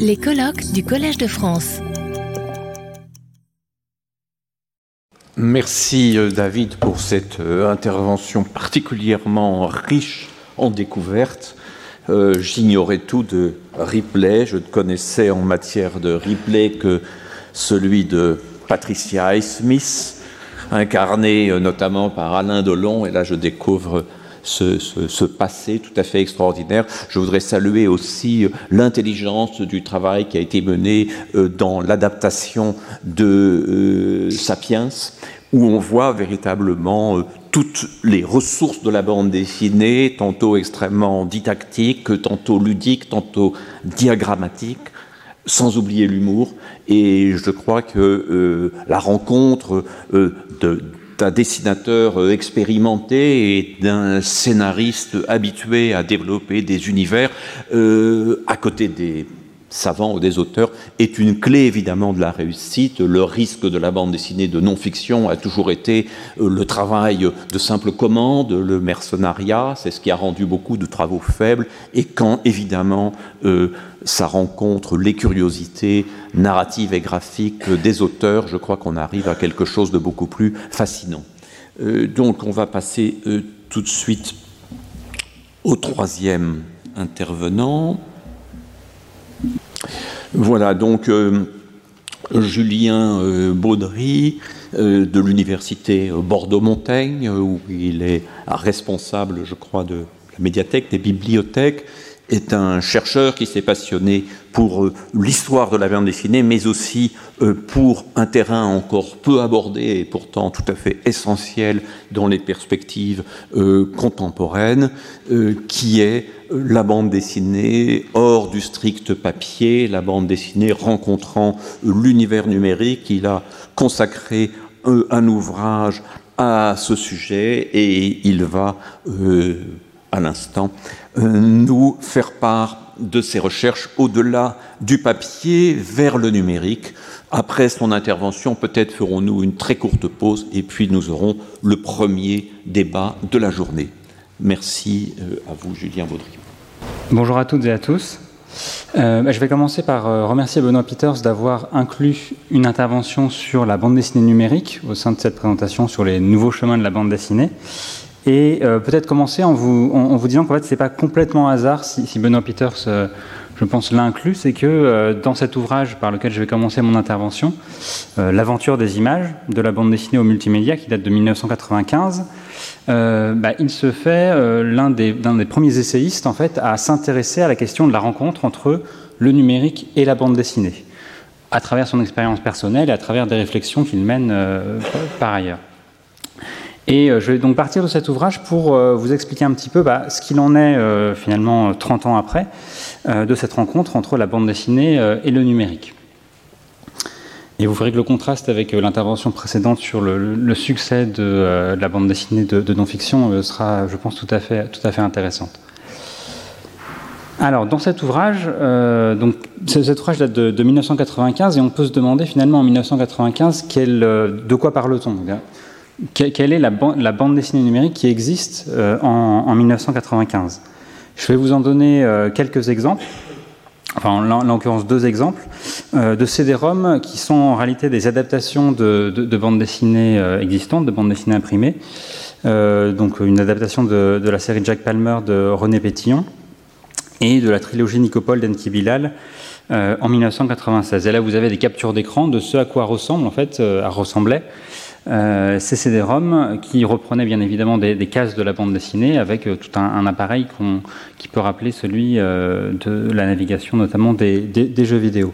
Les colloques du Collège de France. Merci euh, David pour cette euh, intervention particulièrement riche en découvertes. Euh, j'ignorais tout de Ripley, je ne connaissais en matière de Ripley que celui de Patricia Highsmith, incarné notamment par Alain Delon, et là je découvre ce, passé tout à fait extraordinaire. Je voudrais saluer aussi euh, l'intelligence du travail qui a été mené euh, dans l'adaptation de euh, Sapiens, où on voit véritablement toutes les ressources de la bande dessinée, tantôt extrêmement didactiques, tantôt ludiques, tantôt diagrammatiques, sans oublier l'humour. Et je crois que la rencontre de, d'un dessinateur euh, expérimenté et d'un scénariste habitué à développer des univers euh, à côté des savants ou des auteurs est une clé évidemment de la réussite. Le risque de la bande dessinée de non-fiction a toujours été euh, le travail de simple commande, le mercenariat, c'est ce qui a rendu beaucoup de travaux faibles, et quand évidemment ça rencontre les curiosités narratives et graphiques des auteurs, je crois qu'on arrive à quelque chose de beaucoup plus fascinant. Euh, donc on va passer euh, tout de suite au troisième intervenant. Voilà, donc euh, Julien Baudry de l'université Bordeaux-Montaigne, où il est responsable, je crois, de la médiathèque, des bibliothèques, est un chercheur qui s'est passionné pour euh, l'histoire de la bande dessinée, mais aussi euh, pour un terrain encore peu abordé et pourtant tout à fait essentiel dans les perspectives euh, contemporaines, qui est la bande dessinée hors du strict papier, la bande dessinée rencontrant l'univers numérique. Il a consacré un ouvrage à ce sujet et il va à l'instant nous faire part de ses recherches au-delà du papier vers le numérique. Après son intervention, peut-être ferons-nous une très courte pause et puis nous aurons le premier débat de la journée. Merci euh, à vous, Julien Baudry. Bonjour à toutes et à tous. Euh, bah, je vais commencer par remercier Benoît Peters d'avoir inclus une intervention sur la bande dessinée numérique au sein de cette présentation sur les nouveaux chemins de la bande dessinée. Et euh, peut-être commencer en vous, disant qu'en fait, ce n'est pas complètement hasard si, Benoît Peters, euh, je pense, l'inclut, c'est que euh, dans cet ouvrage par lequel je vais commencer mon intervention, L'aventure des images de la bande dessinée au multimédia, qui date de 1995, bah, il se fait l'un des, des, premiers essayistes en fait, à s'intéresser à la question de la rencontre entre le numérique et la bande dessinée, à travers son expérience personnelle et à travers des réflexions qu'il mène par ailleurs. Et euh, je vais donc partir de cet ouvrage pour euh, vous expliquer un petit peu bah, ce qu'il en est euh, finalement 30 ans après de cette rencontre entre la bande dessinée et le numérique. Et vous verrez que le contraste avec l'intervention précédente sur le, succès de, la bande dessinée de, non-fiction sera, je pense, tout à fait, tout à fait intéressante. Alors, dans cet ouvrage, donc, cet ouvrage date de, 1995 et on peut se demander finalement en 1995 de quoi parle-t-on quelle est la, bande dessinée numérique qui existe euh, en, 1995 Je vais vous en donner euh, quelques exemples, enfin en, l'occurrence deux exemples, euh, de CD-ROM qui sont en réalité des adaptations de, de, bandes dessinées existantes, de bandes dessinées imprimées. donc une adaptation de, la série Jack Palmer de René Pétillon et de la trilogie Nicopole d'Enki Bilal en 1996. Et là, vous avez des captures d'écran de ce à quoi ressemble, en fait, ressemblait euh, c'est CD-ROM qui reprenait bien évidemment des, cases de la bande dessinée avec euh, tout un, appareil qui peut rappeler celui euh, de la navigation, notamment des, jeux vidéo.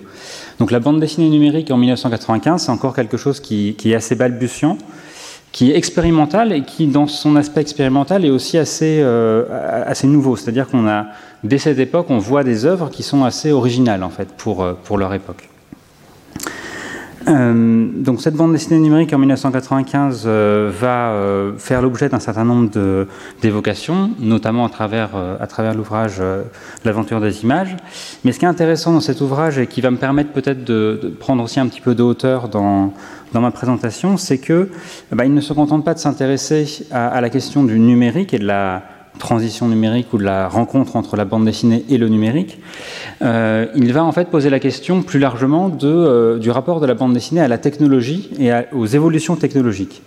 Donc la bande dessinée numérique en 1995, c'est encore quelque chose qui, est assez balbutiant, qui est expérimental et qui, dans son aspect expérimental, est aussi assez, assez nouveau. C'est-à-dire qu'on a, dès cette époque, on voit des œuvres qui sont assez originales en fait pour, pour leur époque. Euh, donc cette bande dessinée numérique en 1995 euh, va euh, faire l'objet d'un certain nombre d'évocations, notamment à travers, à travers l'ouvrage L'aventure des images. Mais ce qui est intéressant dans cet ouvrage et qui va me permettre peut-être de, prendre aussi un petit peu de hauteur dans, dans ma présentation, c'est que bah, il ne se contente pas de s'intéresser à, à, la question du numérique et de la transition numérique ou de la rencontre entre la bande dessinée et le numérique, euh, il va en fait poser la question plus largement euh, du rapport de la bande dessinée à la technologie et aux évolutions technologiques.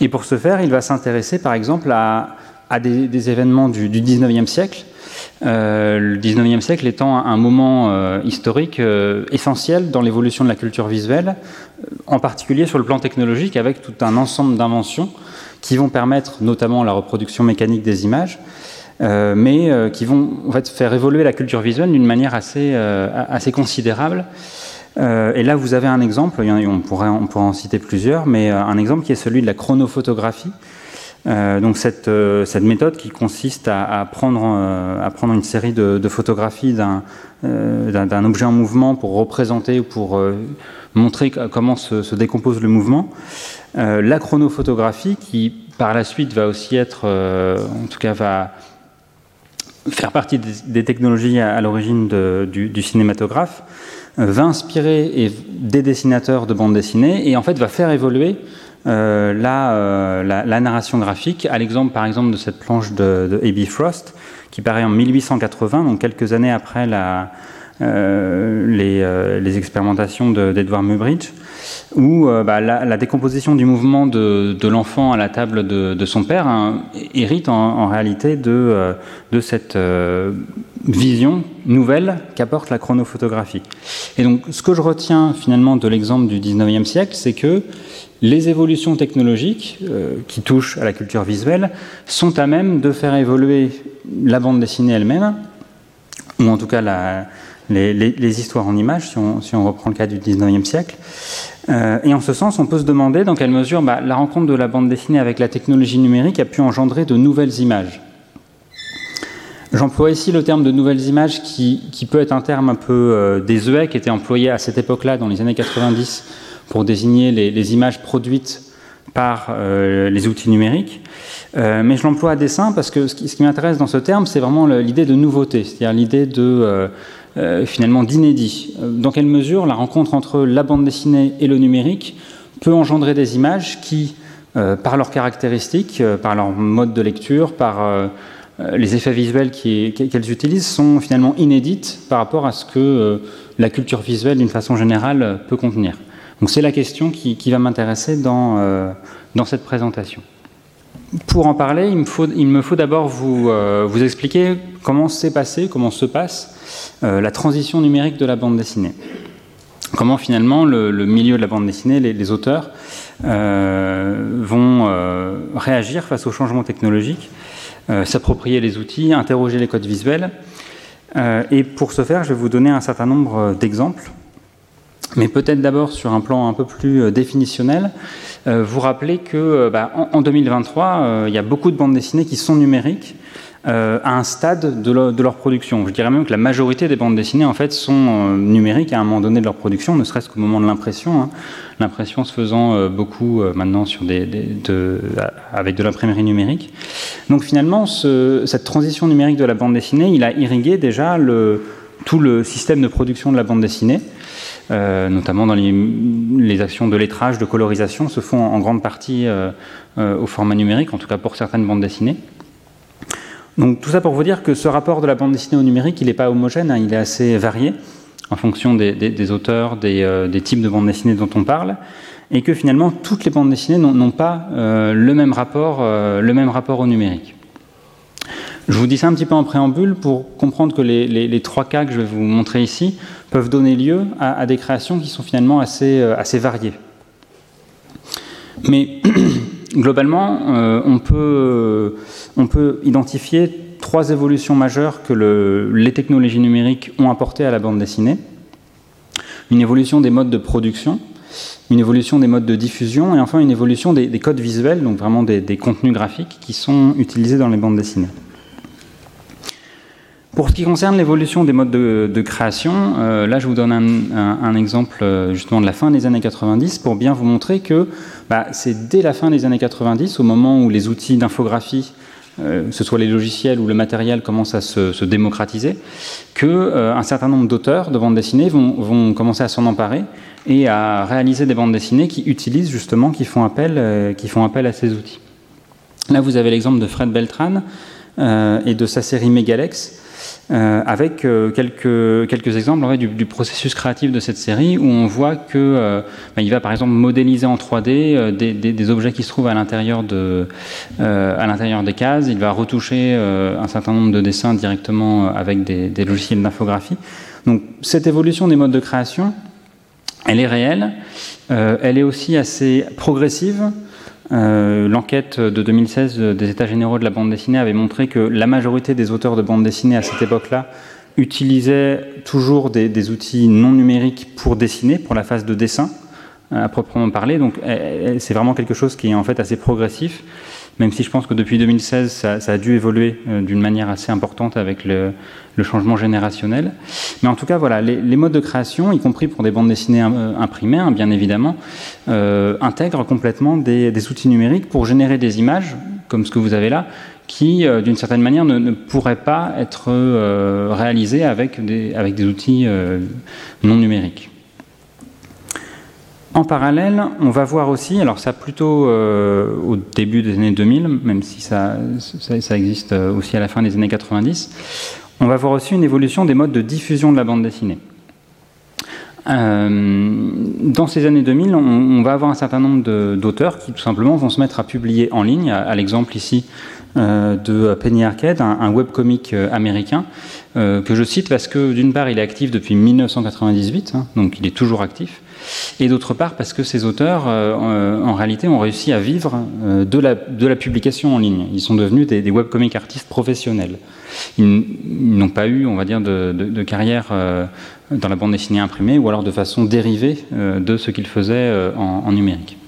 Et pour ce faire, il va s'intéresser par exemple à, à des, événements du, du 19e siècle, euh, le 19e siècle étant un moment euh, historique euh, essentiel dans l'évolution de la culture visuelle, en particulier sur le plan technologique, avec tout un ensemble d'inventions qui vont permettre notamment la reproduction mécanique des images, mais qui vont en fait, faire évoluer la culture visuelle d'une manière assez, assez considérable. et là, vous avez un exemple, on pourrait, on pourrait en citer plusieurs, mais un exemple qui est celui de la chronophotographie, euh, donc cette, euh, cette, méthode qui consiste à, prendre, euh, prendre, une série de, photographies d'un objet en mouvement pour représenter ou pour montrer comment se, décompose le mouvement. la chronophotographie qui par la suite va aussi être, en tout cas va faire partie des, technologies à, l'origine du, du, cinématographe, va inspirer des dessinateurs de bande dessinée et en fait va faire évoluer euh, euh, la, narration graphique, à l'exemple par exemple de cette planche de, de. Frost, qui paraît en 1880, donc quelques années après la, euh, les, expérimentations d'Edward Muybridge, où bah, la, décomposition du mouvement de, l'enfant à la table de, son père hein, hérite en, réalité de, de cette vision nouvelle qu'apporte la chronophotographie. Et donc ce que je retiens finalement de l'exemple du 19e siècle, c'est que les évolutions technologiques euh, qui touchent à la culture visuelle sont à même de faire évoluer la bande dessinée elle-même, ou en tout cas les, histoires en images, si on, reprend le cas du 19e siècle. Euh, et en ce sens, on peut se demander dans quelle mesure bah, la rencontre de la bande dessinée avec la technologie numérique a pu engendrer de nouvelles images. J'emploie ici le terme de nouvelles images qui, peut être un terme un peu euh, désuet, qui était employé à cette époque-là, dans les années 90, pour désigner les, images produites par euh, les outils numériques. Euh, mais je l'emploie à dessein parce que ce qui, m'intéresse dans ce terme, c'est vraiment l'idée de nouveauté, c'est-à-dire l'idée de euh, finalement d'inédit. Dans quelle mesure la rencontre entre la bande dessinée et le numérique peut engendrer des images qui, par leurs caractéristiques, par leur mode de lecture, par les effets visuels qu'elles utilisent, sont finalement inédites par rapport à ce que la culture visuelle, d'une façon générale, peut contenir. Donc c'est la question qui, va m'intéresser dans, euh, dans cette présentation. Pour en parler, il me faut, d'abord vous, euh, vous expliquer comment s'est passé, comment se passe euh, la transition numérique de la bande dessinée. Comment finalement le, milieu de la bande dessinée, les, auteurs, vont réagir face aux changements technologiques, s'approprier les outils, interroger les codes visuels. et pour ce faire, je vais vous donner un certain nombre d'exemples mais peut-être d'abord sur un plan un peu plus euh, définitionnel, euh, vous rappeler que euh, bah, en, 2023, il y a beaucoup de bandes dessinées qui sont numériques à un stade de, leur production. Je dirais même que la majorité des bandes dessinées en fait sont numériques à un moment donné de leur production, ne serait-ce qu'au moment de l'impression. Hein. L'impression se faisant beaucoup maintenant sur des, de, avec de l'imprimerie numérique. Donc finalement, ce, cette transition numérique de la bande dessinée, il a irrigué déjà le, tout le système de production de la bande dessinée. Euh, notamment dans les, actions de lettrage, de colorisation, se font en grande partie euh, euh, au format numérique, en tout cas pour certaines bandes dessinées. Donc tout ça pour vous dire que ce rapport de la bande dessinée au numérique, il n'est pas homogène, hein, il est assez varié en fonction des, auteurs, des, types de bandes dessinées dont on parle, et que finalement toutes les bandes dessinées n'ont pas le, même rapport, le même rapport au numérique. Je vous dis ça un petit peu en préambule pour comprendre que les, trois cas que je vais vous montrer ici peuvent donner lieu à, des créations qui sont finalement assez, euh, assez variées. Mais globalement, euh, on, peut, on peut identifier trois évolutions majeures que les technologies numériques ont apportées à la bande dessinée. Une évolution des modes de production, une évolution des modes de diffusion et enfin une évolution des, codes visuels, donc vraiment des contenus graphiques qui sont utilisés dans les bandes dessinées. Pour ce qui concerne l'évolution des modes de, création, euh, là je vous donne un, exemple euh, justement de la fin des années 90 pour bien vous montrer que bah, c'est dès la fin des années 90, au moment où les outils d'infographie, euh, que ce soit les logiciels ou le matériel, commencent à se, démocratiser, que un certain nombre d'auteurs de bandes dessinées vont, commencer à s'en emparer et à réaliser des bandes dessinées qui utilisent justement, qui font appel, qui font appel à ces outils. Là vous avez l'exemple de Fred Beltran et de sa série Megalex. Euh, avec euh, quelques, quelques exemples en fait, du, processus créatif de cette série où on voit que euh, bah, il va par exemple modéliser en 3D des, des, objets qui se trouvent à l'intérieur de, à l'intérieur des cases. Il va retoucher un certain nombre de dessins directement avec des, des logiciels d'infographie. Donc cette évolution des modes de création, elle est réelle. elle est aussi assez progressive. Euh, l'enquête de 2016 des États généraux de la bande dessinée avait montré que la majorité des auteurs de bande dessinée à cette époque-là utilisaient toujours des, outils non numériques pour dessiner, pour la phase de dessin euh, à proprement parler. Donc c'est vraiment quelque chose qui est en fait assez progressif même si je pense que depuis 2016, ça, a dû évoluer euh, d'une manière assez importante avec le, changement générationnel. Mais en tout cas, voilà, les, modes de création, y compris pour des bandes dessinées euh, imprimées, hein, bien évidemment, euh, intègrent complètement des, outils numériques pour générer des images, comme ce que vous avez là, qui, d'une certaine manière, ne, pourraient pas être réalisées avec des outils non numériques. En parallèle, on va voir aussi, alors ça plutôt euh, au début des années 2000, même si ça, ça, existe euh, aussi à la fin des années 90, on va voir aussi une évolution des modes de diffusion de la bande dessinée. Euh, dans ces années 2000, on, va avoir un certain nombre d'auteurs qui tout simplement vont se mettre à publier en ligne, à, l'exemple ici de Penny Arcade, un, webcomic américain, que je cite parce que d'une part il est actif depuis 1998, hein, donc il est toujours actif, et d'autre part parce que ces auteurs, euh, en réalité, ont réussi à vivre euh, de, la, de, la, publication en ligne. Ils sont devenus des, webcomic artistes professionnels. Ils, n'ont pas eu, on va dire, de, de, carrière euh, dans la bande dessinée imprimée ou alors de façon dérivée de ce qu'ils faisaient en numérique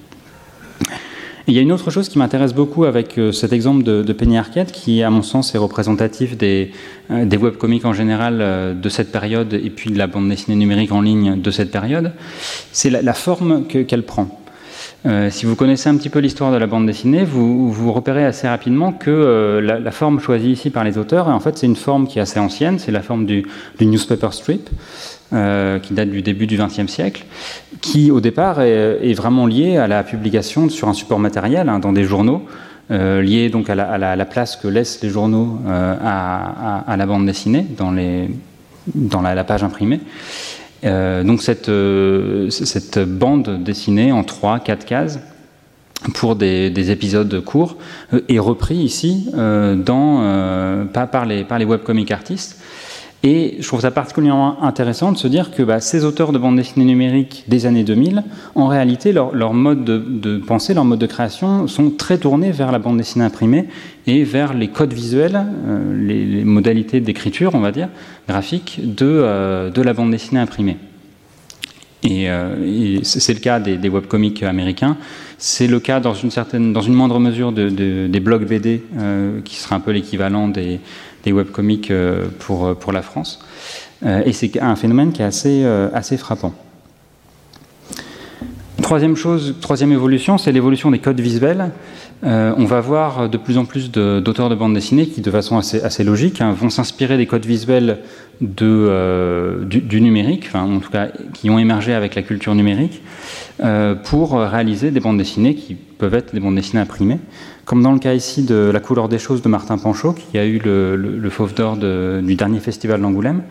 il y a une autre chose qui m'intéresse beaucoup avec euh, cet exemple de, Penny Arcade, qui, à mon sens, est représentatif des, euh, webcomics en général euh, de cette période et puis de la bande dessinée numérique en ligne de cette période, c'est la, forme qu'elle prend. Si vous connaissez un petit peu l'histoire de la bande dessinée, vous, repérez assez rapidement que la, forme choisie ici par les auteurs, en fait, c'est une forme qui est assez ancienne, c'est la forme du, newspaper strip. Euh, qui date du début du XXe siècle, qui au départ est, vraiment lié à la publication sur un support matériel hein, dans des journaux, euh, lié donc à la, place que laissent les journaux euh, à, la bande dessinée dans la, page imprimée. Donc cette, cette bande dessinée en 3-4 cases pour des, épisodes courts est repris ici par les, par les webcomic artistes, et je trouve ça particulièrement intéressant de se dire que bah, ces auteurs de bande dessinée numérique des années 2000, en réalité, leur, mode de, pensée, leur mode de création sont très tournés vers la bande dessinée imprimée et vers les codes visuels, euh, les, modalités d'écriture, on va dire, graphique, de, euh, de la bande dessinée imprimée. Et, euh, c'est le cas des, webcomics américains. C'est le cas dans une certaine, dans une moindre mesure de, des blogs BD, qui sera un peu l'équivalent des, des webcomics euh, pour, euh, pour la France. Euh, et c'est un phénomène qui est assez, assez frappant. Troisième chose, troisième évolution, c'est l'évolution des codes visuels. On va voir de plus en plus d'auteurs de, bande dessinée qui, de façon assez, logique, hein, vont s'inspirer des codes visuels de, du, numérique, enfin, en tout cas qui ont émergé avec la culture numérique, pour réaliser des bandes dessinées qui peuvent être des bandes dessinées imprimées. Comme dans le cas ici de La couleur des choses de Martin Panchaud, qui a eu le, Fauve d'or du dernier festival d'Angoulême,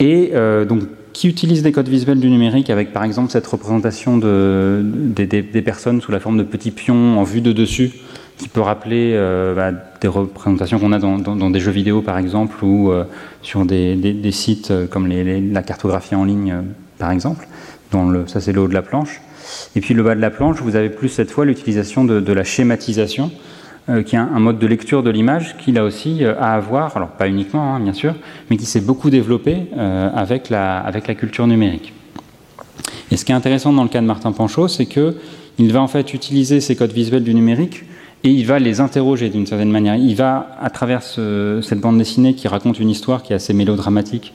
et euh, donc qui utilise des codes visuels du numérique avec par exemple cette représentation de, des personnes sous la forme de petits pions en vue de dessus, qui peut rappeler euh, bah, des représentations qu'on a dans, des jeux vidéo par exemple, ou euh, sur des, sites comme la cartographie en ligne par exemple. Ça c'est le haut de la planche. Et puis le bas de la planche, vous avez plus cette fois l'utilisation de, la schématisation, euh, qui est un, mode de lecture de l'image qui là aussi euh, a à voir, alors pas uniquement hein, bien sûr, mais qui s'est beaucoup développé euh, avec, la, avec la culture numérique. Et ce qui est intéressant dans le cas de Martin Panchaud, c'est qu'il va en fait utiliser ces codes visuels du numérique et il va les interroger d'une certaine manière. Il va, à travers cette bande dessinée qui raconte une histoire qui est assez mélodramatique,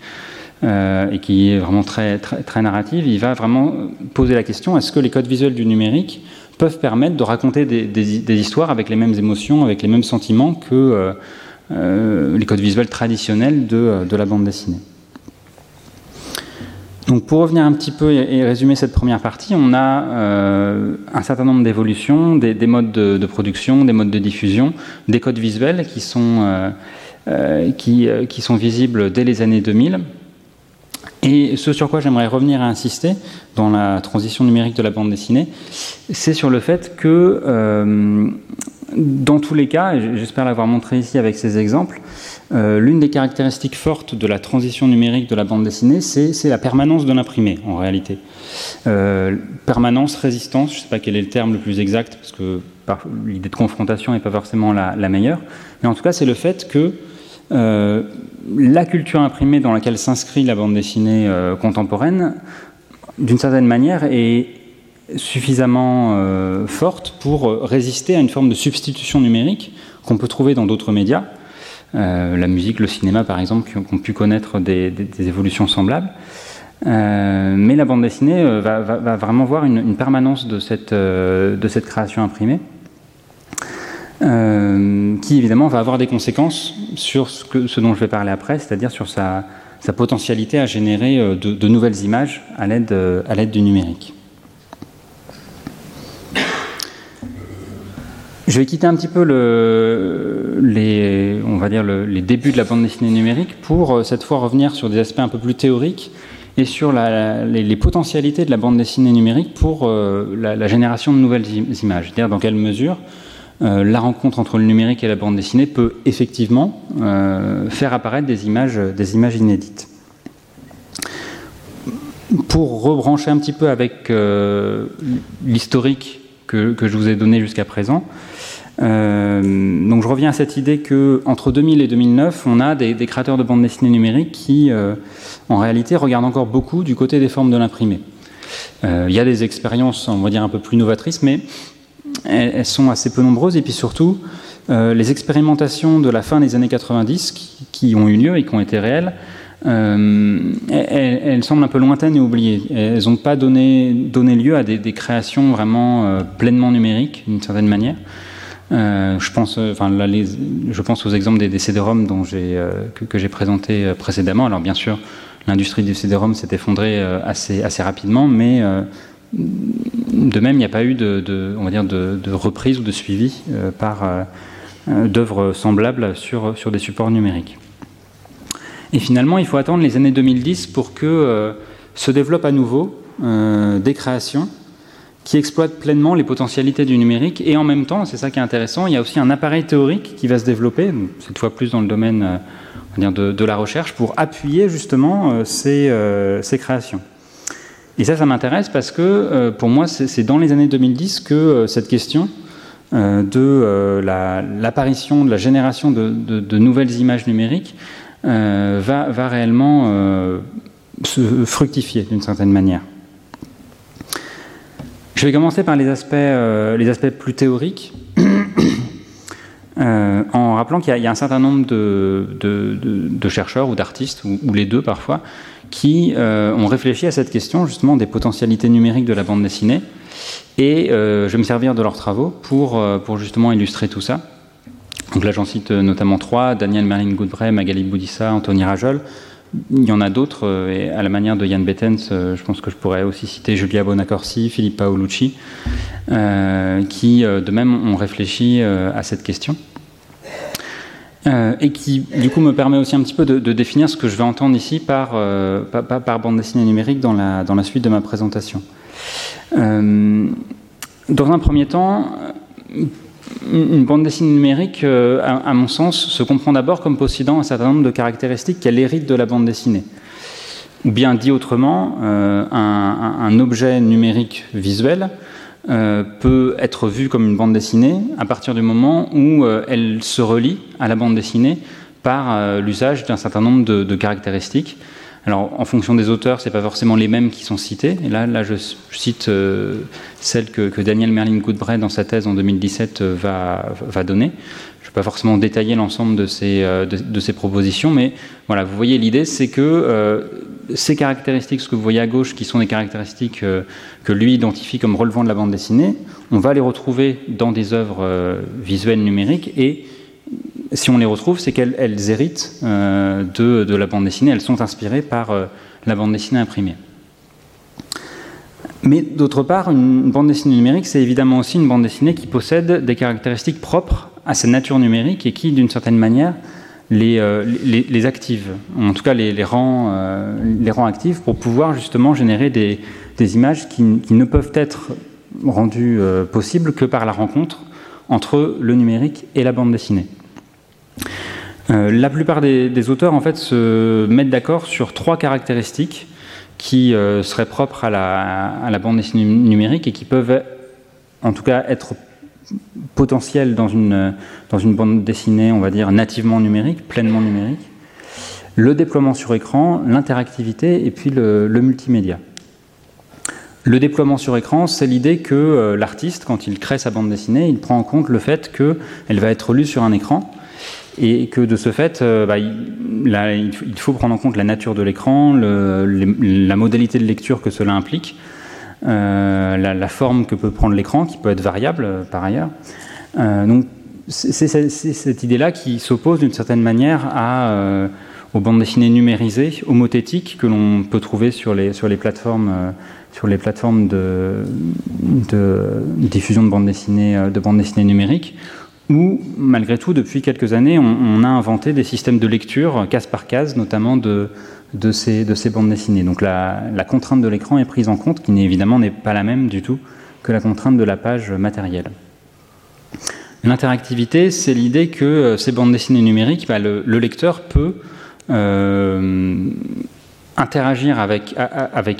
euh, et qui est vraiment très, très, très, narrative, il va vraiment poser la question est-ce que les codes visuels du numérique peuvent permettre de raconter des, histoires avec les mêmes émotions, avec les mêmes sentiments que euh, euh, les codes visuels traditionnels de, de, la bande dessinée Donc pour revenir un petit peu et, résumer cette première partie, on a euh, un certain nombre d'évolutions, des, modes de, production, des modes de diffusion, des codes visuels qui sont, euh, euh, qui, qui, sont visibles dès les années 2000. Et ce sur quoi j'aimerais revenir à insister dans la transition numérique de la bande dessinée, c'est sur le fait que dans tous les cas, et j'espère l'avoir montré ici avec ces exemples, euh, l'une des caractéristiques fortes de la transition numérique de la bande dessinée, c'est la permanence de l'imprimé, en réalité. Euh, permanence, résistance, je ne sais pas quel est le terme le plus exact, parce que l'idée de confrontation n'est pas forcément la, meilleure, mais en tout cas, c'est le fait que euh, la culture imprimée dans laquelle s'inscrit la bande dessinée contemporaine, d'une certaine manière, est suffisamment forte pour résister à une forme de substitution numérique qu'on peut trouver dans d'autres médias, euh, la musique, le cinéma par exemple, qui ont, pu connaître des, évolutions semblables. Euh, mais la bande dessinée euh, va, vraiment voir une, permanence de cette, création imprimée, qui évidemment va avoir des conséquences sur ce, dont je vais parler après, c'est-à-dire sur sa, potentialité à générer de, de nouvelles images à l'aide du numérique. Je vais quitter un petit peu les, on va dire les débuts de la bande dessinée numérique pour euh, cette fois revenir sur des aspects un peu plus théoriques et sur les, potentialités de la bande dessinée numérique pour euh, la, génération de nouvelles images. C'est-à-dire dans quelle mesure euh, la rencontre entre le numérique et la bande dessinée peut effectivement faire apparaître des images, des images inédites. Pour rebrancher un petit peu avec l'historique que, je vous ai donné jusqu'à présent, euh, je reviens à cette idée que entre 2000 et 2009, on a des, créateurs de bandes dessinées numériques qui, euh, en réalité, regardent encore beaucoup du côté des formes de l'imprimé. Euh, il y a des expériences, on va dire, un peu plus novatrices, mais elles, sont assez peu nombreuses. Et puis surtout, les expérimentations de la fin des années 90 qui, ont eu lieu et qui ont été réelles, elles, elles, semblent un peu lointaines et oubliées. Elles n'ont pas donné, lieu à des, des créations vraiment pleinement numériques, d'une certaine manière. Euh, je, pense, euh, enfin, je pense aux exemples des, CD-ROM dont euh, que, j'ai présenté précédemment. Alors bien sûr, l'industrie du CD-ROM s'est effondrée assez, assez rapidement, mais de même, il n'y a pas eu de, de, reprise ou de suivi par d'œuvres semblables sur, des supports numériques. Et finalement, il faut attendre les années 2010 pour que se développent à nouveau des créations qui exploite pleinement les potentialités du numérique. Et en même temps, c'est ça qui est intéressant, il y a aussi un appareil théorique qui va se développer, cette fois plus dans le domaine euh, de, la recherche, pour appuyer justement euh, euh, ces, créations. Et ça, ça m'intéresse parce que pour moi, c'est dans les années 2010 que cette question de l'apparition, de la génération de, nouvelles images numériques va, réellement se fructifier d'une certaine manière. Je vais commencer par les aspects, euh, les aspects plus théoriques, euh, en rappelant qu'il y, a un certain nombre de, chercheurs ou d'artistes, ou, les deux parfois, qui euh, ont réfléchi à cette question justement des potentialités numériques de la bande dessinée. Et je vais me servir de leurs travaux pour, pour justement illustrer tout ça. Donc là, j'en cite notamment trois Daniel Merlin Goodbray, Magali Boudissa, Anthony Rajol. Il y en a d'autres, euh, et à la manière de Yann Bettens, euh, je pense que je pourrais aussi citer Julia Bonacorsi, Philippe Paolucci, euh, qui de même ont réfléchi à cette question. Et qui du coup me permet aussi un petit peu de, définir ce que je vais entendre ici par, par, bande dessinée numérique dans la, dans la suite de ma présentation. dans un premier temps, une bande dessinée numérique, euh, à, mon sens, se comprend d'abord comme possédant un certain nombre de caractéristiques qu'elle hérite de la bande dessinée. Ou bien dit autrement, euh, un, objet numérique visuel euh, peut être vu comme une bande dessinée à partir du moment où elle se relie à la bande dessinée par l'usage d'un certain nombre de caractéristiques alors, en fonction des auteurs, ce n'est pas forcément les mêmes qui sont cités. Et là, là je, cite euh, celle que, Daniel Merlin Goodbray, dans sa thèse en 2017, euh, va, va donner. Je ne vais pas forcément détailler l'ensemble de ces, euh, de, ces propositions, mais voilà, vous voyez, l'idée, c'est que ces caractéristiques, ce que vous voyez à gauche, qui sont des caractéristiques que lui identifie comme relevant de la bande dessinée, on va les retrouver dans des œuvres visuelles numériques et si on les retrouve, c'est qu'elles héritent euh, de, la bande dessinée, elles sont inspirées par euh, la bande dessinée imprimée. Mais d'autre part, une bande dessinée numérique, c'est évidemment aussi une bande dessinée qui possède des caractéristiques propres à sa nature numérique et qui, d'une certaine manière, les, euh, les, active, en tout cas les, les rend, euh, les rend actives pour pouvoir justement générer des, des images qui, ne peuvent être rendues euh, possibles que par la rencontre entre le numérique et la bande dessinée. la plupart des, des, auteurs en fait se mettent d'accord sur trois caractéristiques qui seraient propres à la, à la bande dessinée numérique et qui peuvent en tout cas être potentiel dans une, bande dessinée, on va dire, nativement numérique, pleinement numérique, le déploiement sur écran, l'interactivité et puis le, multimédia. Le déploiement sur écran, c'est l'idée que euh, l'artiste, quand il crée sa bande dessinée, il prend en compte le fait qu'elle va être lue sur un écran et que de ce fait, euh, bah, il, faut prendre en compte la nature de l'écran, la modalité de lecture que cela implique, euh, la, forme que peut prendre l'écran, qui peut être variable euh, par ailleurs. Euh, donc c'est cette idée-là qui s'oppose d'une certaine manière aux bandes dessinées numérisées, homothétiques, que l'on peut trouver sur les, sur les plateformes, sur les plateformes de, diffusion de bandes dessinées, de bandes dessinées numériques, où, malgré tout, depuis quelques années, on, a inventé des systèmes de lecture, case par case, notamment de, de ces, de ces bandes dessinées. Donc la, contrainte de l'écran est prise en compte, qui évidemment n'est pas la même du tout que la contrainte de la page matérielle. L'interactivité, c'est l'idée que euh, ces bandes dessinées numériques, bah, le, lecteur peut euh, interagir avec,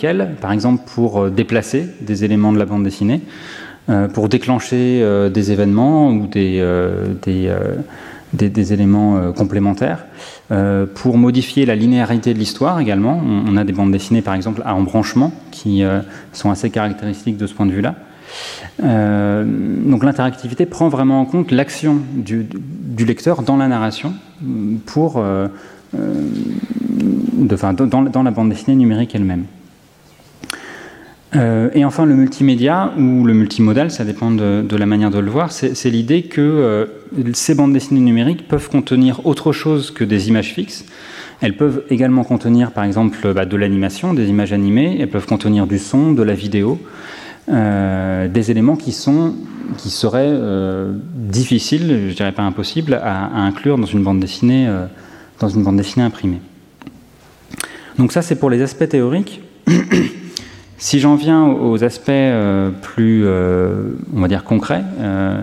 elles, par exemple pour euh, déplacer des éléments de la bande dessinée, pour déclencher des événements ou des des, éléments euh, complémentaires. Euh, pour modifier la linéarité de l'histoire également, on, a des bandes dessinées par exemple à embranchement qui euh, sont assez caractéristiques de ce point de vue-là. donc l'interactivité prend vraiment en compte l'action du, lecteur dans la narration pour, dans, la bande dessinée numérique elle-même. Euh, et enfin, le multimédia ou le multimodal, ça dépend de, la manière de le voir, c'est l'idée que euh, ces bandes dessinées numériques peuvent contenir autre chose que des images fixes. Elles peuvent également contenir, par exemple, bah, de l'animation, des images animées. Elles peuvent contenir du son, de la vidéo, euh, des éléments qui sont qui seraient difficiles, je dirais pas impossibles, à, à, inclure dans une bande dessinée, dans une bande dessinée imprimée. Donc ça, c'est pour les aspects théoriques. Si j'en viens aux aspects euh, plus, euh, on va dire, concrets, euh,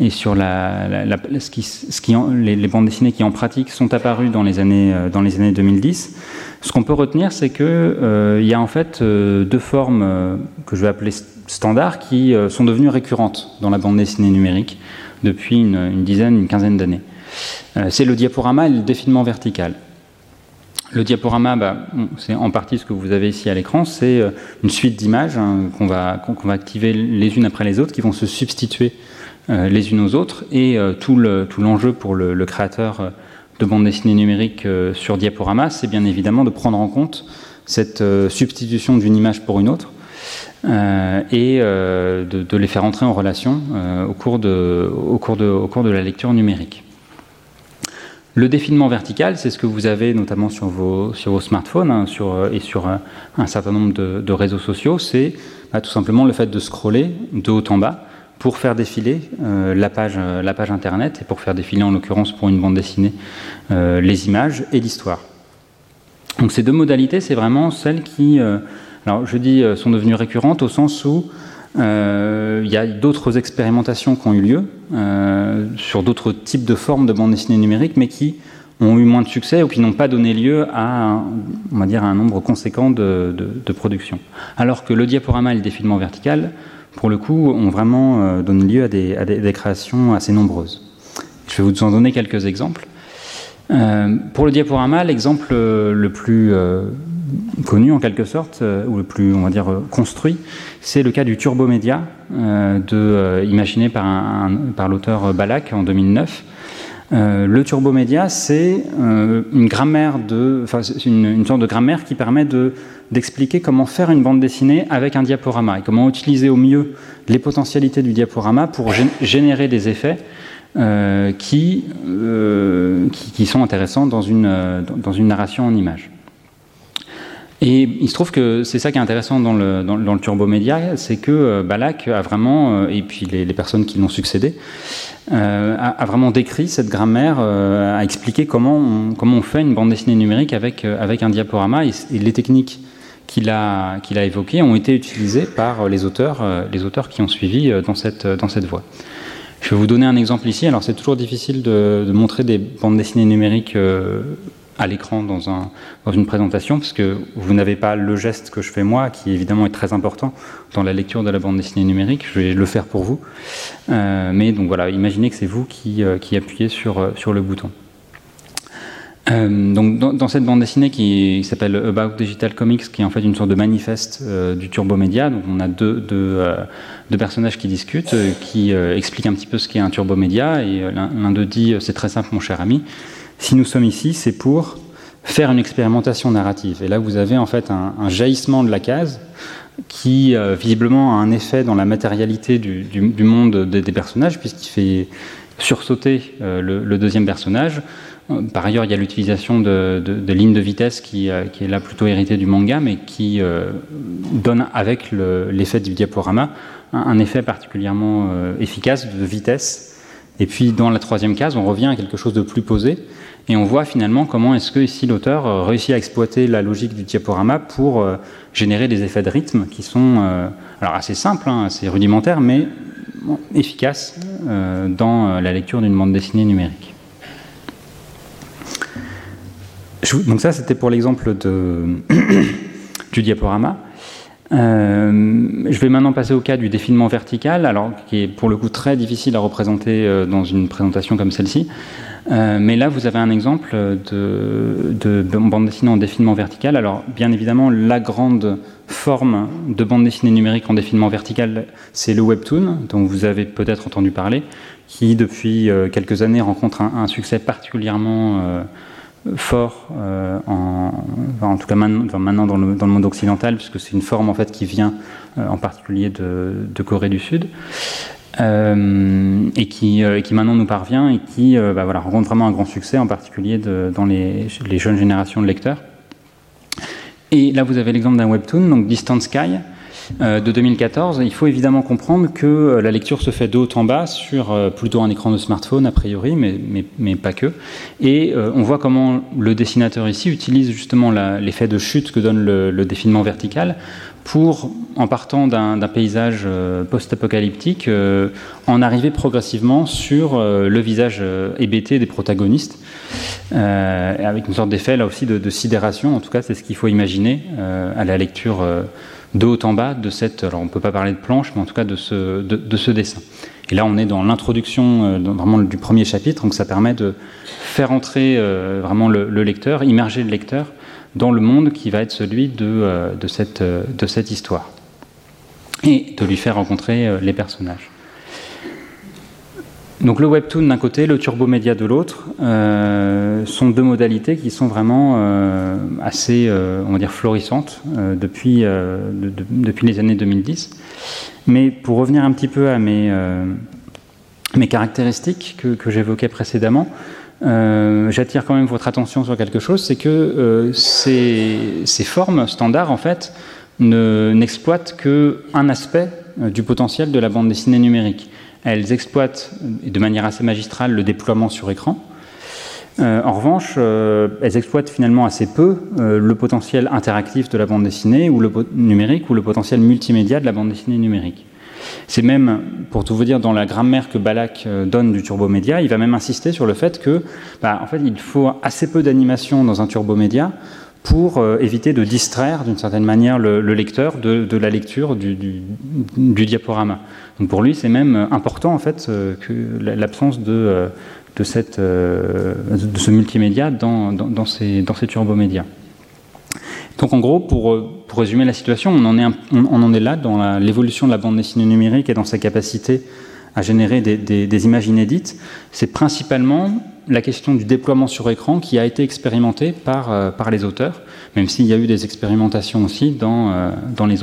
et sur la, ce qui, ce qui les, bandes dessinées qui en pratique sont apparues dans les années, dans les années 2010, ce qu'on peut retenir, c'est qu'il y a en fait deux formes que je vais appeler standards qui sont devenues récurrentes dans la bande dessinée numérique depuis une, une dizaine, une quinzaine d'années. c'est le diaporama et le défilement vertical. Le diaporama, bah, c'est en partie ce que vous avez ici à l'écran, c'est euh, une suite d'images hein, qu'on va, va, activer les unes après les autres, qui vont se substituer euh, les unes aux autres, et euh, tout l'enjeu pour le, créateur de bande dessinée numérique sur diaporama, c'est bien évidemment de prendre en compte cette substitution d'une image pour une autre, et de, les faire entrer en relation au cours, de, au, cours de, au cours de la lecture numérique. Le défilement vertical, c'est ce que vous avez notamment sur vos, smartphones hein, euh, et sur un, certain nombre de, réseaux sociaux. C'est bah, tout simplement le fait de scroller de haut en bas pour faire défiler euh, la, page, euh, Internet et pour faire défiler en l'occurrence pour une bande dessinée les images et l'histoire. Donc ces deux modalités, c'est vraiment celles qui, alors je dis, sont devenues récurrentes au sens où euh, il y a d'autres expérimentations qui ont eu lieu euh, sur d'autres types de formes de bande dessinée numérique, mais qui ont eu moins de succès ou qui n'ont pas donné lieu à, on va dire, un nombre conséquent de, productions. Alors que le diaporama et le défilement vertical, pour le coup, ont vraiment euh, donné lieu à des, créations assez nombreuses. Je vais vous en donner quelques exemples. pour le diaporama, l'exemple le plus connu en quelque sorte, euh, ou le plus, on va dire, euh, construit, c'est le cas du turbomédia, euh, de, imaginé par, l'auteur Balak en 2009. le turbomédia, c'est une grammaire de, une, sorte de grammaire qui permet de, d'expliquer comment faire une bande dessinée avec un diaporama et comment utiliser au mieux les potentialités du diaporama pour générer des effets qui, qui, qui, sont intéressants dans une, dans une narration en images. Et il se trouve que c'est ça qui est intéressant dans le, dans, le turbomédia, c'est que euh, Balak a vraiment, euh, et puis les, personnes qui l'ont succédé, euh, a, vraiment décrit cette grammaire, a expliqué comment on, comment on fait une bande dessinée numérique avec, avec un diaporama et, les techniques qu'il a, qu'il a évoquées ont été utilisées par les auteurs, les auteurs qui ont suivi dans cette, dans cette voie. Je vais vous donner un exemple ici. Alors c'est toujours difficile de, montrer des bandes dessinées numériques à l'écran dans, un, dans une présentation, parce que vous n'avez pas le geste que je fais moi, qui évidemment est très important dans la lecture de la bande dessinée numérique. Je vais le faire pour vous. Euh, mais donc voilà, imaginez que c'est vous qui, euh, appuyez sur, euh, sur le bouton. donc dans, cette bande dessinée qui, s'appelle About Digital Comics, qui est en fait une sorte de manifeste du Turbo Média, donc on a deux, deux, personnages qui discutent, qui expliquent un petit peu ce qu'est un Turbo Média, et l'un d'eux dit c'est très simple mon cher ami, si nous sommes ici, c'est pour faire une expérimentation narrative. Et là, vous avez en fait un, jaillissement de la case qui euh, visiblement a un effet dans la matérialité du, monde des, personnages, puisqu'il fait sursauter euh, le, deuxième personnage. Euh, par ailleurs, il y a l'utilisation de, lignes de vitesse qui, est là plutôt héritée du manga, mais qui donne avec l'effet du diaporama un effet particulièrement efficace de vitesse. Et puis dans la troisième case, on revient à quelque chose de plus posé, et on voit finalement comment est-ce que ici l'auteur euh, réussit à exploiter la logique du diaporama pour euh, générer des effets de rythme qui sont euh, alors assez simples, hein, assez rudimentaires, mais efficaces dans la lecture d'une bande dessinée numérique. donc ça, c'était pour l'exemple du diaporama. Je vais maintenant passer au cas du défilement vertical, alors qui est pour le coup très difficile à représenter dans une présentation comme celle-ci. Euh, mais là, vous avez un exemple de, bande dessinée en défilement vertical. Alors, bien évidemment, la grande forme de bande dessinée numérique en défilement vertical, c'est le webtoon, dont vous avez peut-être entendu parler, qui depuis euh, quelques années rencontre un, succès particulièrement euh, fort, en, tout cas maintenant, dans, le, monde occidental, puisque c'est une forme en fait qui vient en particulier de Corée du Sud. Euh, et, qui, euh, qui, maintenant nous parvient et qui euh, bah, voilà, rencontre vraiment un grand succès, en particulier de, dans les, les, jeunes générations de lecteurs. Et là, vous avez l'exemple d'un webtoon, donc Distant Sky, de 2014. Il faut évidemment comprendre que la lecture se fait de en bas sur plutôt un écran de smartphone, a priori, mais, mais, pas que. Et on voit comment le dessinateur ici utilise justement l'effet de chute que donne le, le défilement vertical pour, en partant d'un paysage euh, post-apocalyptique, euh, en arriver progressivement sur euh, le visage hébété des protagonistes, avec une sorte d'effet là aussi de, sidération, en tout cas c'est ce qu'il faut imaginer à la lecture de haut en bas de cette, alors on ne peut pas parler de planche, mais en tout cas de ce, de, ce dessin. Et là on est dans l'introduction vraiment du premier chapitre, donc ça permet de faire entrer vraiment le, le lecteur, immerger le lecteur dans le monde qui va être celui de, euh, de, cette, euh, de cette histoire. Et de lui faire rencontrer euh, les personnages. Donc le webtoon d'un côté, le turbomédia de l'autre, sont deux modalités qui sont vraiment assez, on va dire, florissantes depuis, depuis les années 2010. Mais pour revenir un petit peu à mes, mes caractéristiques que, que j'évoquais précédemment, euh, j'attire quand même votre attention sur quelque chose, c'est que euh, ces, formes standards, en fait, n'exploitent qu'un aspect euh, du potentiel de la bande dessinée numérique. Elles exploitent de manière assez magistrale le déploiement sur écran. en revanche, elles exploitent finalement assez peu le potentiel interactif de la bande dessinée ou le numérique ou le potentiel multimédia de la bande dessinée numérique. C'est même, pour tout vous dire, dans la grammaire que Balak euh, donne du turbomédia, il va même insister sur le fait que, bah, en fait, il faut assez peu d'animation dans un turbomédia pour euh, éviter de distraire d'une certaine manière le, lecteur de, la lecture du, diaporama. Donc pour lui, c'est même important en fait euh, que l'absence de, de, ce multimédia dans, ces, turbomédias. Donc en gros, pour, euh, résumer la situation, on en est, là dans l'évolution de la bande dessinée numérique et dans sa capacité à générer des, images inédites. C'est principalement la question du déploiement sur écran qui a été expérimentée par, euh, les auteurs, même s'il y a eu des expérimentations aussi euh, dans les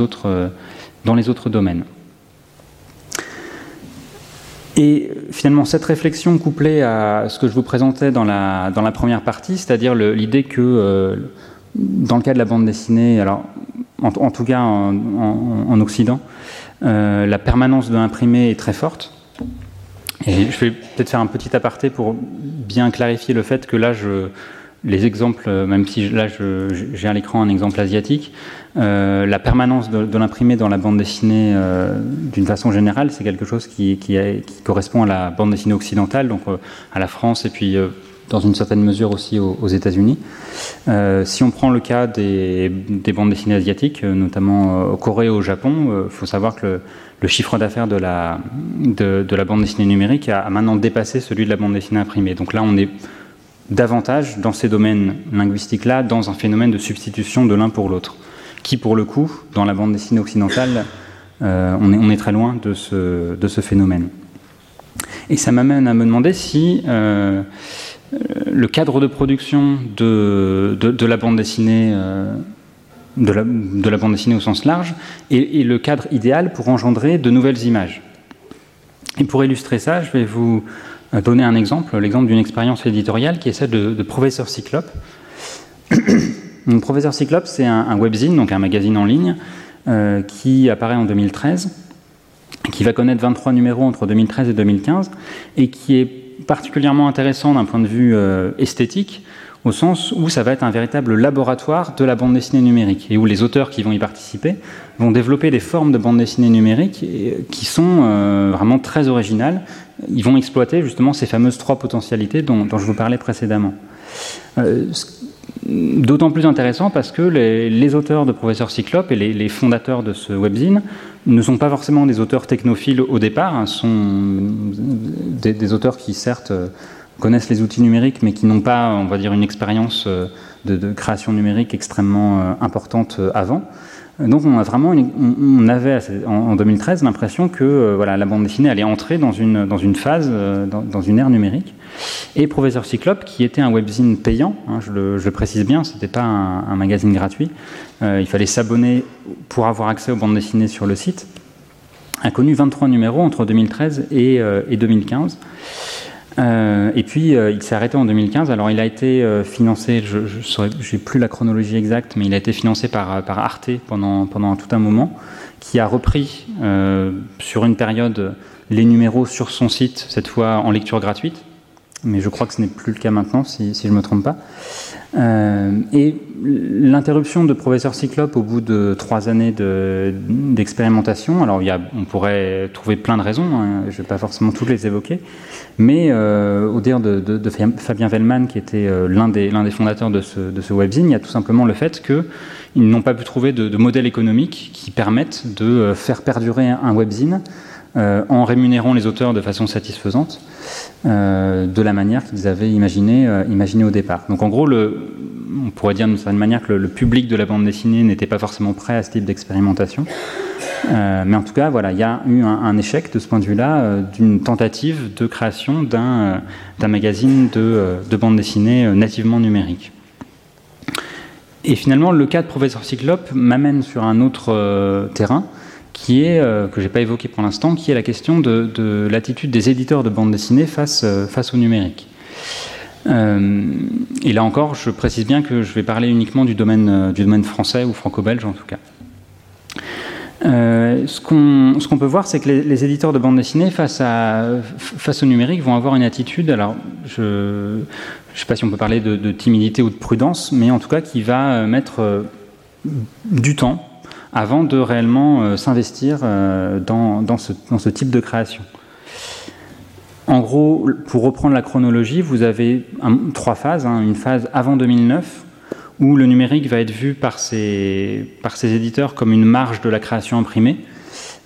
autres domaines. Et finalement, cette réflexion couplée à ce que je vous présentais dans la, dans la première partie, c'est-à-dire l'idée que dans le cas de la bande dessinée, alors en, tout cas en, Occident, la permanence de l'imprimé est très forte. Et je vais peut-être faire un petit aparté pour bien clarifier le fait que là, je, les exemples, même si là j'ai à l'écran un exemple asiatique, euh, la permanence de, l'imprimé dans la bande dessinée euh, d'une façon générale, c'est quelque chose qui, correspond à la bande dessinée occidentale, donc euh, à la France et puis dans une certaine mesure aussi aux, États-Unis. si on prend le cas des, bandes dessinées asiatiques, notamment au Corée et au Japon, il faut savoir que le, chiffre d'affaires de la, de, la bande dessinée numérique a, a maintenant dépassé celui de la bande dessinée imprimée. Donc là, on est davantage dans ces domaines linguistiques-là, dans un phénomène de substitution de l'un pour l'autre, qui pour le coup, dans la bande dessinée occidentale, euh, on, est, très loin de ce, phénomène. Et ça m'amène à me demander si euh, le cadre de production de, la bande dessinée, euh, de, la, de, la, bande dessinée au sens large, est, le cadre idéal pour engendrer de nouvelles images. Et pour illustrer ça, je vais vous donner un exemple, l'exemple d'une expérience éditoriale qui est celle de, Professeur Cyclope. Professeur Cyclope, c'est un, webzine, donc un magazine en ligne, euh, qui apparaît en 2013, qui va connaître 23 numéros entre 2013 et 2015, et qui est particulièrement intéressant d'un point de vue euh, esthétique, au sens où ça va être un véritable laboratoire de la bande dessinée numérique, et où les auteurs qui vont y participer vont développer des formes de bande dessinée numérique qui sont euh, vraiment très originales. Ils vont exploiter justement ces fameuses trois potentialités dont, je vous parlais précédemment. Euh, d'autant plus intéressant parce que les, auteurs de Professeur Cyclope et les, fondateurs de ce webzine ne sont pas forcément des auteurs technophiles au départ, hein, sont des, auteurs qui certes connaissent les outils numériques, mais qui n'ont pas, on va dire, une expérience euh, de, création numérique extrêmement euh, importante euh, avant. Donc on a vraiment, on avait en 2013 l'impression que voilà, la bande dessinée allait entrer dans une, dans une phase, dans, une ère numérique. Et Professeur Cyclope, qui était un webzine payant, hein, je, le, précise bien, ce n'était pas un, magazine gratuit, il fallait s'abonner pour avoir accès aux bandes dessinées sur le site, a connu 23 numéros entre 2013 et, et 2015. Euh, et puis, euh, il s'est arrêté en 2015. Alors, il a été euh, financé, je n'ai plus la chronologie exacte, mais il a été financé par, par Arte pendant, pendant tout un moment, qui a repris sur une période les numéros sur son site, cette fois en lecture gratuite. Mais je crois que ce n'est plus le cas maintenant, si, si je ne me trompe pas. Euh, et l'interruption de Professeur Cyclope au bout de trois années d'expérimentation, alors y a, on pourrait trouver plein de raisons, hein, je ne vais pas forcément toutes les évoquer, mais euh, au dire de, Fabien Vellman, qui était euh, l'un des, des, fondateurs de ce, de ce, webzine, il y a tout simplement le fait qu'ils n'ont pas pu trouver de, modèle économique qui permette de faire perdurer un webzine en rémunérant les auteurs de façon satisfaisante. Euh, de la manière qu'ils avaient imaginé, euh, imaginé, au départ. Donc en gros, on pourrait dire d'une certaine manière que le, public de la bande dessinée n'était pas forcément prêt à ce type d'expérimentation. Euh, mais en tout cas, voilà, il y a eu un, échec de ce point de vue-là, d'une tentative de création d'un magazine de, de, bande dessinée nativement numérique. Et finalement, le cas de Professeur Cyclope m'amène sur un autre terrain, qui est, euh, que je n'ai pas évoqué pour l'instant, qui est la question de, l'attitude des éditeurs de bande dessinée face, euh, face au numérique. Euh, et là encore, je précise bien que je vais parler uniquement du domaine, français ou franco-belge en tout cas. ce qu'on peut voir, c'est que les, éditeurs de bande dessinée face, au numérique vont avoir une attitude, alors je ne sais pas si on peut parler de, timidité ou de prudence, mais en tout cas qui va mettre du temps avant de réellement euh, s'investir euh, dans, ce, type de création. En gros, pour reprendre la chronologie, vous avez trois phases. Hein. une phase avant 2009, où le numérique va être vu par ces, par éditeurs comme une marge de la création imprimée.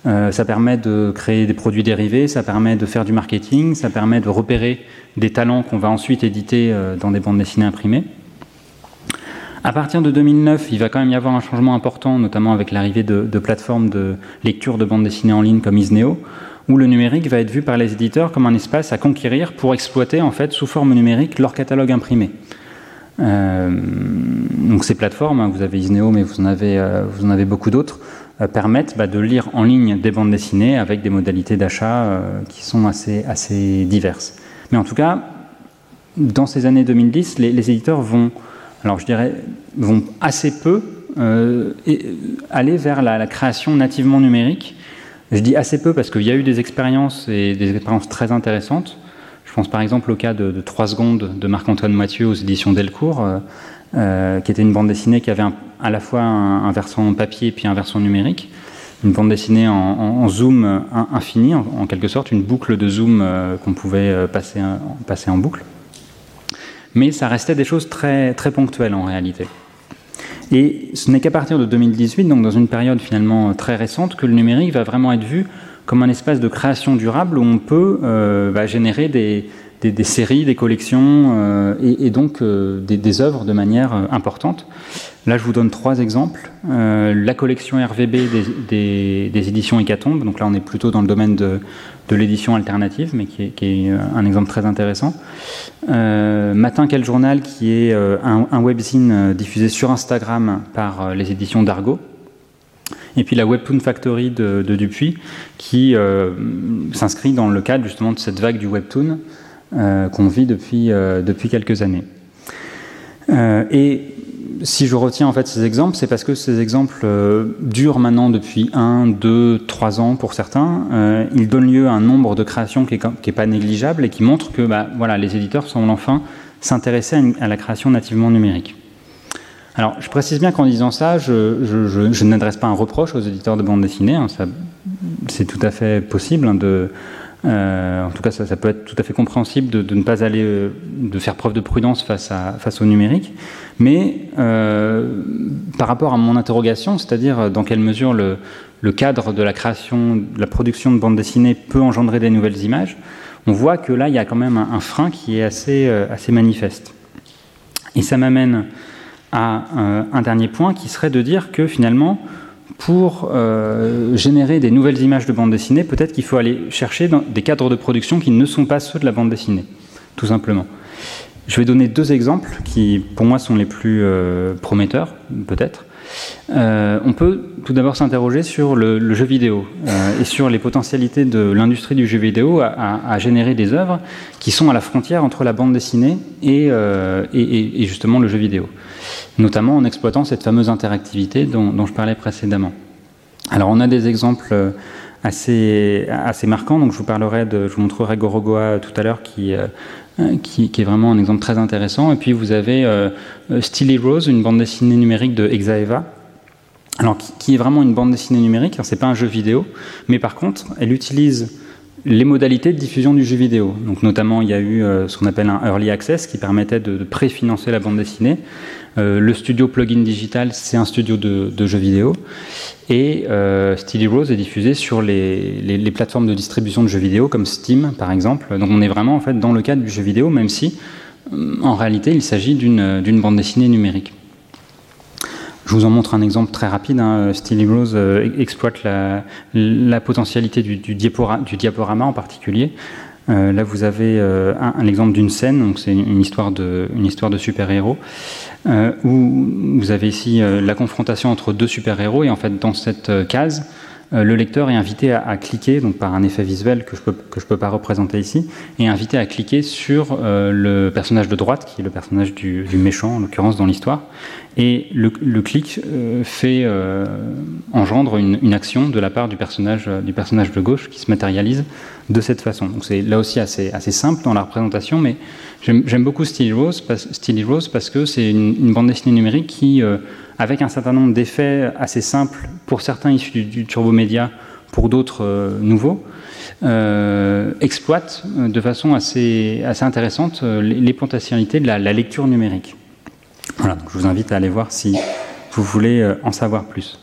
Euh, ça permet de créer des produits dérivés, ça permet de faire du marketing, ça permet de repérer des talents qu'on va ensuite éditer dans des bandes dessinées imprimées. À partir de 2009, il va quand même y avoir un changement important, notamment avec l'arrivée de, plateformes de lecture de bandes dessinées en ligne comme Isneo, où le numérique va être vu par les éditeurs comme un espace à conquérir pour exploiter en fait sous forme numérique leur catalogue imprimé. Euh, donc ces plateformes, hein, vous avez Isneo, mais vous en avez, euh, beaucoup d'autres, euh, permettent bah, de lire en ligne des bandes dessinées avec des modalités d'achat qui sont assez, diverses. Mais en tout cas, dans ces années 2010, les, les éditeurs vont alors je dirais, vont assez peu aller vers la, création nativement numérique. Je dis assez peu parce qu'il y a eu des expériences et des expériences très intéressantes. Je pense par exemple au cas de, 3 secondes de Marc-Antoine Mathieu aux éditions Delcourt, qui était une bande dessinée qui avait à la fois un, un versant papier et puis un versant numérique une bande dessinée en, zoom infini, en, quelque sorte, une boucle de zoom euh, qu'on pouvait euh, passer, passer en boucle. Mais ça restait des choses très, très ponctuelles en réalité. Et ce n'est qu'à partir de 2018, donc dans une période finalement très récente, que le numérique va vraiment être vu comme un espace de création durable où on peut euh, bah, générer des, des, séries, des collections et, donc des, des, œuvres de manière importante. Là, je vous donne trois exemples. Euh, la collection RVB des, éditions Hécatombe, donc là on est plutôt dans le domaine de, l'édition alternative, mais qui est, euh, un exemple très intéressant. Euh, Matin Quel Journal, qui est un, webzine diffusé sur Instagram par les éditions d'Argo. Et puis la Webtoon Factory de, Dupuis, qui s'inscrit dans le cadre justement de cette vague du Webtoon qu'on vit depuis, depuis quelques années. et si je retiens en fait ces exemples, c'est parce que ces exemples euh, durent maintenant depuis 1, 2, 3 ans pour certains. Euh, ils donnent lieu à un nombre de créations qui n'est pas négligeable et qui montrent que bah, voilà, les éditeurs semblent enfin s'intéresser à, la création nativement numérique. Alors, je précise bien qu'en disant ça, je, n'adresse pas un reproche aux éditeurs de bande dessinée. Hein, c'est tout à fait possible hein, de, euh, en tout cas, ça, peut être tout à fait compréhensible de, ne pas aller, euh, de faire preuve de prudence face, au numérique. Mais euh, par rapport à mon interrogation, c'est-à-dire dans quelle mesure le, cadre de la création, de la production de bande dessinée peut engendrer des nouvelles images, on voit que là, il y a quand même un, frein qui est assez manifeste. Et ça m'amène à un dernier point qui serait de dire que finalement, pour euh, générer des nouvelles images de bande dessinée, peut-être qu'il faut aller chercher dans des cadres de production qui ne sont pas ceux de la bande dessinée, tout simplement. Je vais donner deux exemples qui, pour moi, sont les plus euh, prometteurs, peut-être. Euh, on peut tout d'abord s'interroger sur le, jeu vidéo et sur les potentialités de l'industrie du jeu vidéo à, générer des œuvres qui sont à la frontière entre la bande dessinée et justement le jeu vidéo notamment en exploitant cette fameuse interactivité dont, je parlais précédemment. Alors on a des exemples euh, assez, assez marquants, donc je vous parlerai de, je vous montrerai Gorogoa tout à l'heure qui, euh, qui, est vraiment un exemple très intéressant. Et puis vous avez euh, Steely Rose, une bande dessinée numérique de Exaeva, alors qui, est vraiment une bande dessinée numérique, c'est pas un jeu vidéo, mais par contre elle utilise les modalités de diffusion du jeu vidéo. Donc notamment, il y a eu ce qu'on appelle un early access qui permettait de, préfinancer la bande dessinée. Euh, le studio Plugin Digital, c'est un studio de, jeux vidéo. Et euh, Steely Rose est diffusé sur les, plateformes de distribution de jeux vidéo, comme Steam par exemple. Donc on est vraiment en fait dans le cadre du jeu vidéo, même si euh, en réalité il s'agit d'une bande dessinée numérique. Je vous en montre un exemple très rapide. Hein. Steely Rose exploite la, potentialité du, diaporama en particulier. là, vous avez un, exemple d'une scène, donc c'est une, histoire de, une histoire de super-héros, euh, où vous avez ici euh, la confrontation entre deux super-héros, et en fait, dans cette euh, case, le lecteur est invité à, cliquer, donc par un effet visuel que je ne peux, peux pas représenter ici, est invité à cliquer sur le personnage de droite, qui est le personnage du, méchant, en l'occurrence dans l'histoire, et le, clic fait engendre une, action de la part du personnage, du personnage de gauche qui se matérialise de cette façon. Donc c'est là aussi assez, assez simple dans la représentation, mais J'aime beaucoup Steely Rose, parce que c'est une, bande dessinée numérique qui, euh, avec un certain nombre d'effets assez simples, pour certains issus du, Turbo Média, pour d'autres euh, nouveaux, euh, exploite de façon assez, assez intéressante les, potentialités de la, lecture numérique. Voilà, je vous invite à aller voir si vous voulez en savoir plus.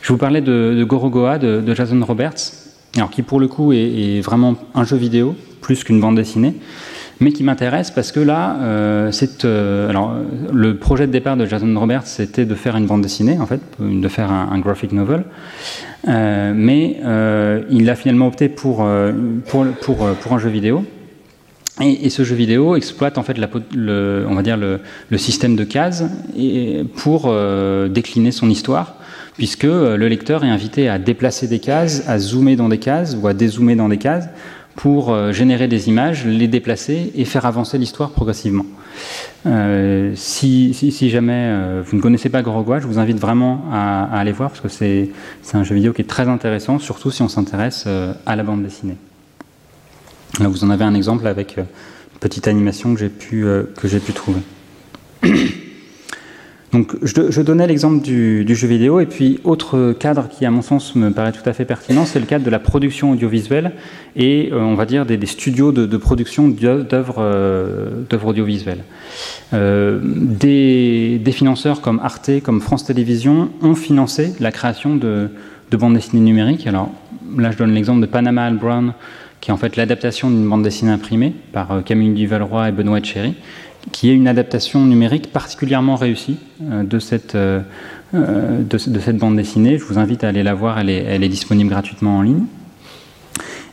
Je vous parlais de, Gorogoa de, Jason Roberts, alors qui pour le coup est vraiment un jeu vidéo plus qu'une bande dessinée mais qui m'intéresse parce que là, euh, euh, le projet de départ de Jason Roberts, c'était de faire une bande dessinée, en fait, de faire un, graphic novel, euh, mais il a finalement opté pour un jeu vidéo. Et, ce jeu vidéo exploite en fait le, système de cases pour décliner son histoire puisque le lecteur est invité à déplacer des cases, à zoomer dans des cases ou à dézoomer dans des cases pour euh, générer des images, les déplacer et faire avancer l'histoire progressivement. si, si, jamais vous ne connaissez pas Grogwa, je vous invite vraiment à, aller voir parce que c'est un jeu vidéo qui est très intéressant, surtout si on s'intéresse à la bande dessinée. Là, vous en avez un exemple avec une petite animation que j'ai pu, que j'ai pu trouver. Donc, je, donnais l'exemple du, jeu vidéo, et puis autre cadre qui, à mon sens, me paraît tout à fait pertinent, c'est le cadre de la production audiovisuelle et, euh, on va dire, des, studios de, production d'œuvres euh, audiovisuelles. Euh, des, financeurs comme Arte, comme France Télévisions ont financé la création de, de bandes dessinées numériques. Alors là, je donne l'exemple de Panama Al Brown, qui est en fait l'adaptation d'une bande dessinée imprimée par Camille Duvalroy et Benoît Cherry qui est une adaptation numérique particulièrement réussie euh, de, cette, euh, euh, de, cette bande dessinée. Je vous invite à aller la voir, elle est, elle est disponible gratuitement en ligne.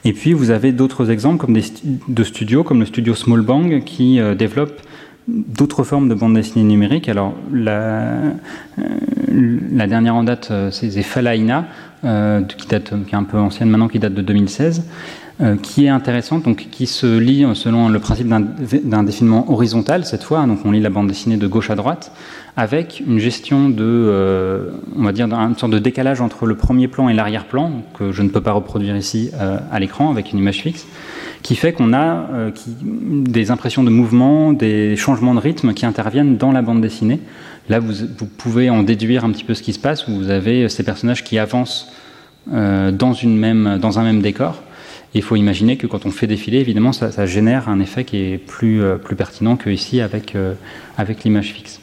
Et puis vous avez d'autres exemples comme des de studios, comme le studio Small Bang, qui développe d'autres formes de bande dessinée numérique. Alors la, dernière en date, c'est Falaina, qui, date, qui est un peu ancienne maintenant, qui date de 2016. Euh, qui est intéressante, donc qui se lit selon le principe d'un défilement horizontal cette fois. Donc on lit la bande dessinée de gauche à droite avec une gestion de, euh, on va dire, une sorte de décalage entre le premier plan et l'arrière-plan que je ne peux pas reproduire ici euh, à l'écran avec une image fixe, qui fait qu'on a qui, des impressions de mouvement, des changements de rythme qui interviennent dans la bande dessinée. Là, vous, vous pouvez en déduire un petit peu ce qui se passe. Où vous avez ces personnages qui avancent dans, une même, dans un même décor il faut imaginer que quand on fait défiler, évidemment, ça, génère un effet qui est plus, euh, plus pertinent qu'ici avec, euh, avec l'image fixe.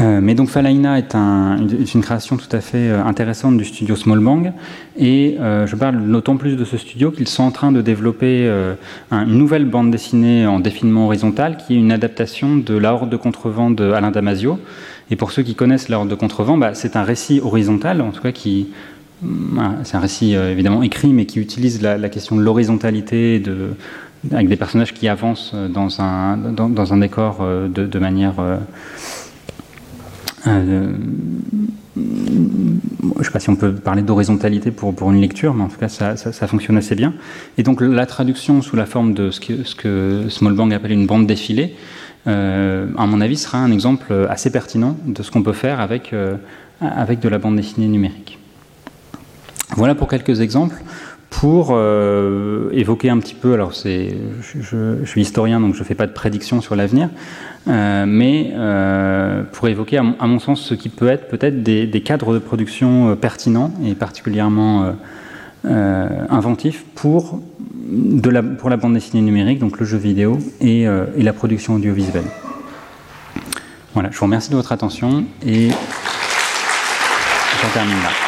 Euh, mais donc Falaina est, une création tout à fait intéressante du studio Small Bang et je parle d'autant plus de ce studio qu'ils sont en train de développer une nouvelle bande dessinée en défilement horizontal qui est une adaptation de La Horde de Contrevent de Alain Damasio. Et pour ceux qui connaissent La Horde de Contrevent, bah, c'est un récit horizontal, en tout cas qui c'est un récit euh, évidemment écrit, mais qui utilise la, question de l'horizontalité, avec des personnages qui avancent euh, dans un, décor euh, de, manière. je ne sais pas si on peut parler d'horizontalité pour, une lecture, mais en tout cas, ça, fonctionne assez bien. Et donc, la traduction sous la forme de ce que, Smallbang appelle une bande défilée, à mon avis, sera un exemple assez pertinent de ce qu'on peut faire avec de la bande dessinée numérique. Voilà pour quelques exemples pour euh, évoquer un petit peu, alors c'est, je, suis historien donc je ne fais pas de prédiction sur l'avenir, euh, mais euh, pour évoquer à mon, sens ce qui peut être peut-être des, cadres de production pertinents et particulièrement inventifs pour, de la, pour la bande dessinée numérique, donc le jeu vidéo et, et la production audiovisuelle. Voilà, je vous remercie de votre attention et j'en termine là.